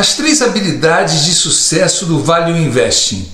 As três habilidades de sucesso do Value Investing.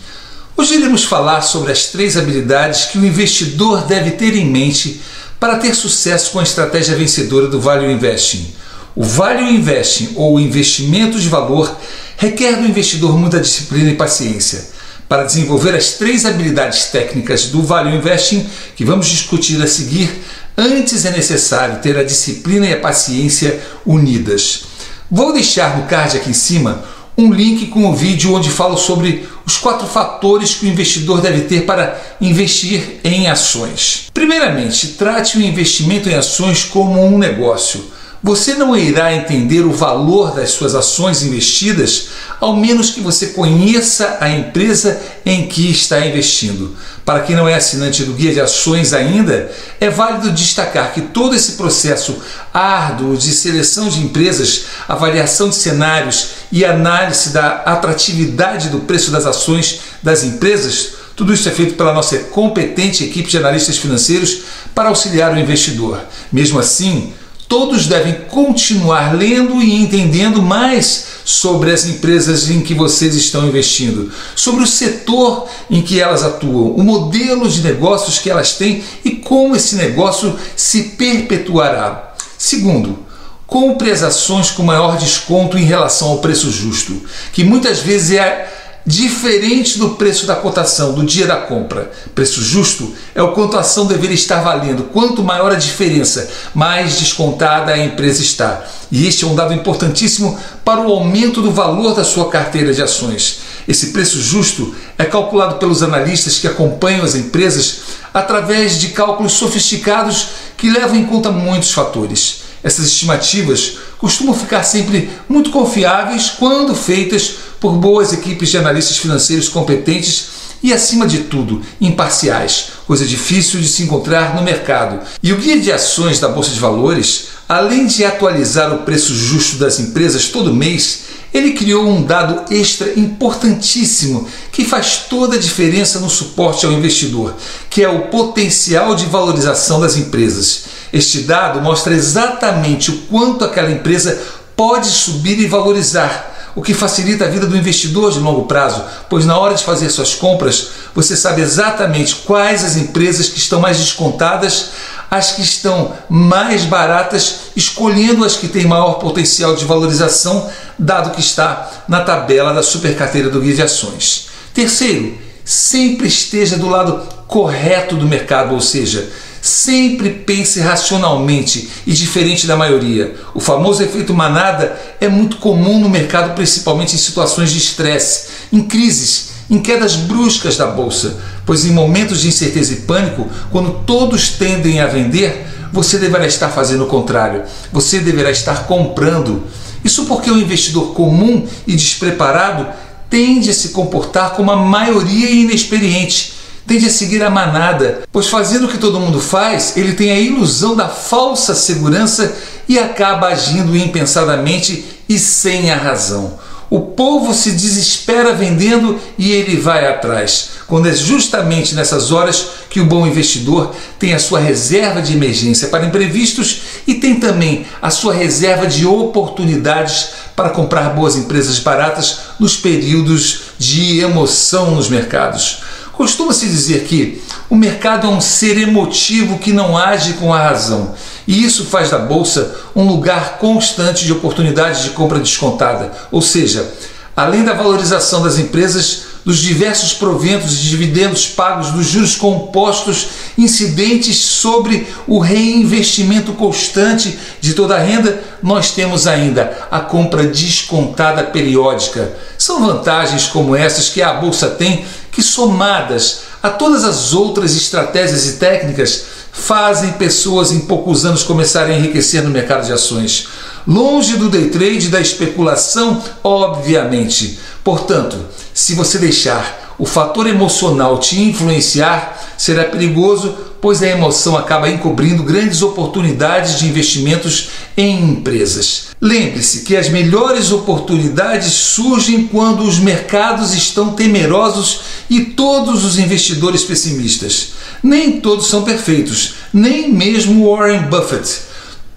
Hoje iremos falar sobre as três habilidades que o investidor deve ter em mente para ter sucesso com a estratégia vencedora do Value Investing. O Value Investing ou investimento de valor requer do investidor muita disciplina e paciência. Para desenvolver as três habilidades técnicas do Value Investing que vamos discutir a seguir, antes é necessário ter a disciplina e a paciência unidas. Vou deixar no card aqui em cima um link com o vídeo onde falo sobre os quatro fatores que o investidor deve ter para investir em ações. Primeiramente, trate o investimento em ações como um negócio. Você não irá entender o valor das suas ações investidas ao menos que você conheça a empresa em que está investindo. Para quem não é assinante do Guia de Ações ainda, é válido destacar que todo esse processo árduo de seleção de empresas, avaliação de cenários e análise da atratividade do preço das ações das empresas, tudo isso é feito pela nossa competente equipe de analistas financeiros para auxiliar o investidor. Mesmo assim, todos devem continuar lendo e entendendo mais sobre as empresas em que vocês estão investindo, sobre o setor em que elas atuam, o modelo de negócios que elas têm e como esse negócio se perpetuará. Segundo, compre as ações com maior desconto em relação ao preço justo, que muitas vezes é diferente do preço da cotação do dia da compra. Preço justo é o quanto a ação deveria estar valendo. Quanto maior a diferença, mais descontada a empresa está. E este é um dado importantíssimo para o aumento do valor da sua carteira de ações. Esse preço justo é calculado pelos analistas que acompanham as empresas através de cálculos sofisticados que levam em conta muitos fatores. Essas estimativas costumam ficar sempre muito confiáveis quando feitas por boas equipes de analistas financeiros competentes e, acima de tudo, imparciais, coisa difícil de se encontrar no mercado. E o guia de ações da Bolsa de Valores, além de atualizar o preço justo das empresas todo mês, ele criou um dado extra importantíssimo que faz toda a diferença no suporte ao investidor, que é o potencial de valorização das empresas. Este dado mostra exatamente o quanto aquela empresa pode subir e valorizar o que facilita a vida do investidor de longo prazo, pois na hora de fazer suas compras, você sabe exatamente quais as empresas que estão mais descontadas, as que estão mais baratas, escolhendo as que têm maior potencial de valorização, dado que está na tabela da supercarteira do guia de ações. Terceiro, sempre esteja do lado correto do mercado, ou seja, Sempre pense racionalmente e diferente da maioria. O famoso efeito manada é muito comum no mercado, principalmente em situações de estresse, em crises, em quedas bruscas da bolsa, pois em momentos de incerteza e pânico, quando todos tendem a vender, você deverá estar fazendo o contrário. Você deverá estar comprando. Isso porque o investidor comum e despreparado tende a se comportar como a maioria inexperiente tende a seguir a manada, pois fazendo o que todo mundo faz, ele tem a ilusão da falsa segurança e acaba agindo impensadamente e sem a razão. O povo se desespera vendendo e ele vai atrás, quando é justamente nessas horas que o bom investidor tem a sua reserva de emergência para imprevistos e tem também a sua reserva de oportunidades para comprar boas empresas baratas nos períodos de emoção nos mercados. Costuma-se dizer que o mercado é um ser emotivo que não age com a razão, e isso faz da bolsa um lugar constante de oportunidades de compra descontada, ou seja, além da valorização das empresas, dos diversos proventos e dividendos pagos, dos juros compostos incidentes sobre o reinvestimento constante de toda a renda, nós temos ainda a compra descontada periódica. São vantagens como essas que a bolsa tem que, somadas a todas as outras estratégias e técnicas, fazem pessoas em poucos anos começarem a enriquecer no mercado de ações. Longe do day trade e da especulação, obviamente. Portanto, se você deixar o fator emocional te influenciar, será perigoso, pois a emoção acaba encobrindo grandes oportunidades de investimentos em empresas. Lembre-se que as melhores oportunidades surgem quando os mercados estão temerosos e todos os investidores pessimistas. Nem todos são perfeitos, nem mesmo Warren Buffett.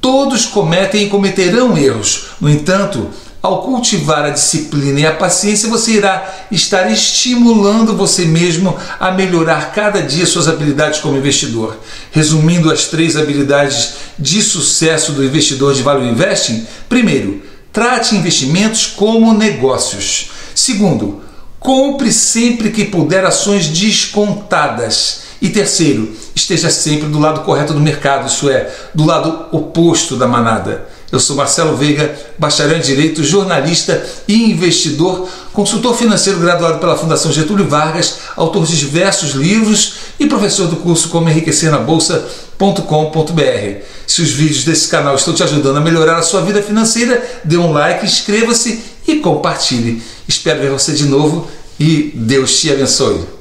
Todos cometem e cometerão erros. No entanto, ao cultivar a disciplina e a paciência, você irá estar estimulando você mesmo a melhorar cada dia suas habilidades como investidor. Resumindo as três habilidades de sucesso do investidor de Value Investing: primeiro, trate investimentos como negócios. Segundo, compre sempre que puder ações descontadas. E terceiro, esteja sempre do lado correto do mercado, isso é, do lado oposto da manada. Eu sou Marcelo Veiga, bacharel em Direito, jornalista e investidor, consultor financeiro graduado pela Fundação Getúlio Vargas, autor de diversos livros e professor do curso Como Enriquecer na Bolsa.com.br. Se os vídeos desse canal estão te ajudando a melhorar a sua vida financeira, dê um like, inscreva-se e compartilhe. Espero ver você de novo e Deus te abençoe.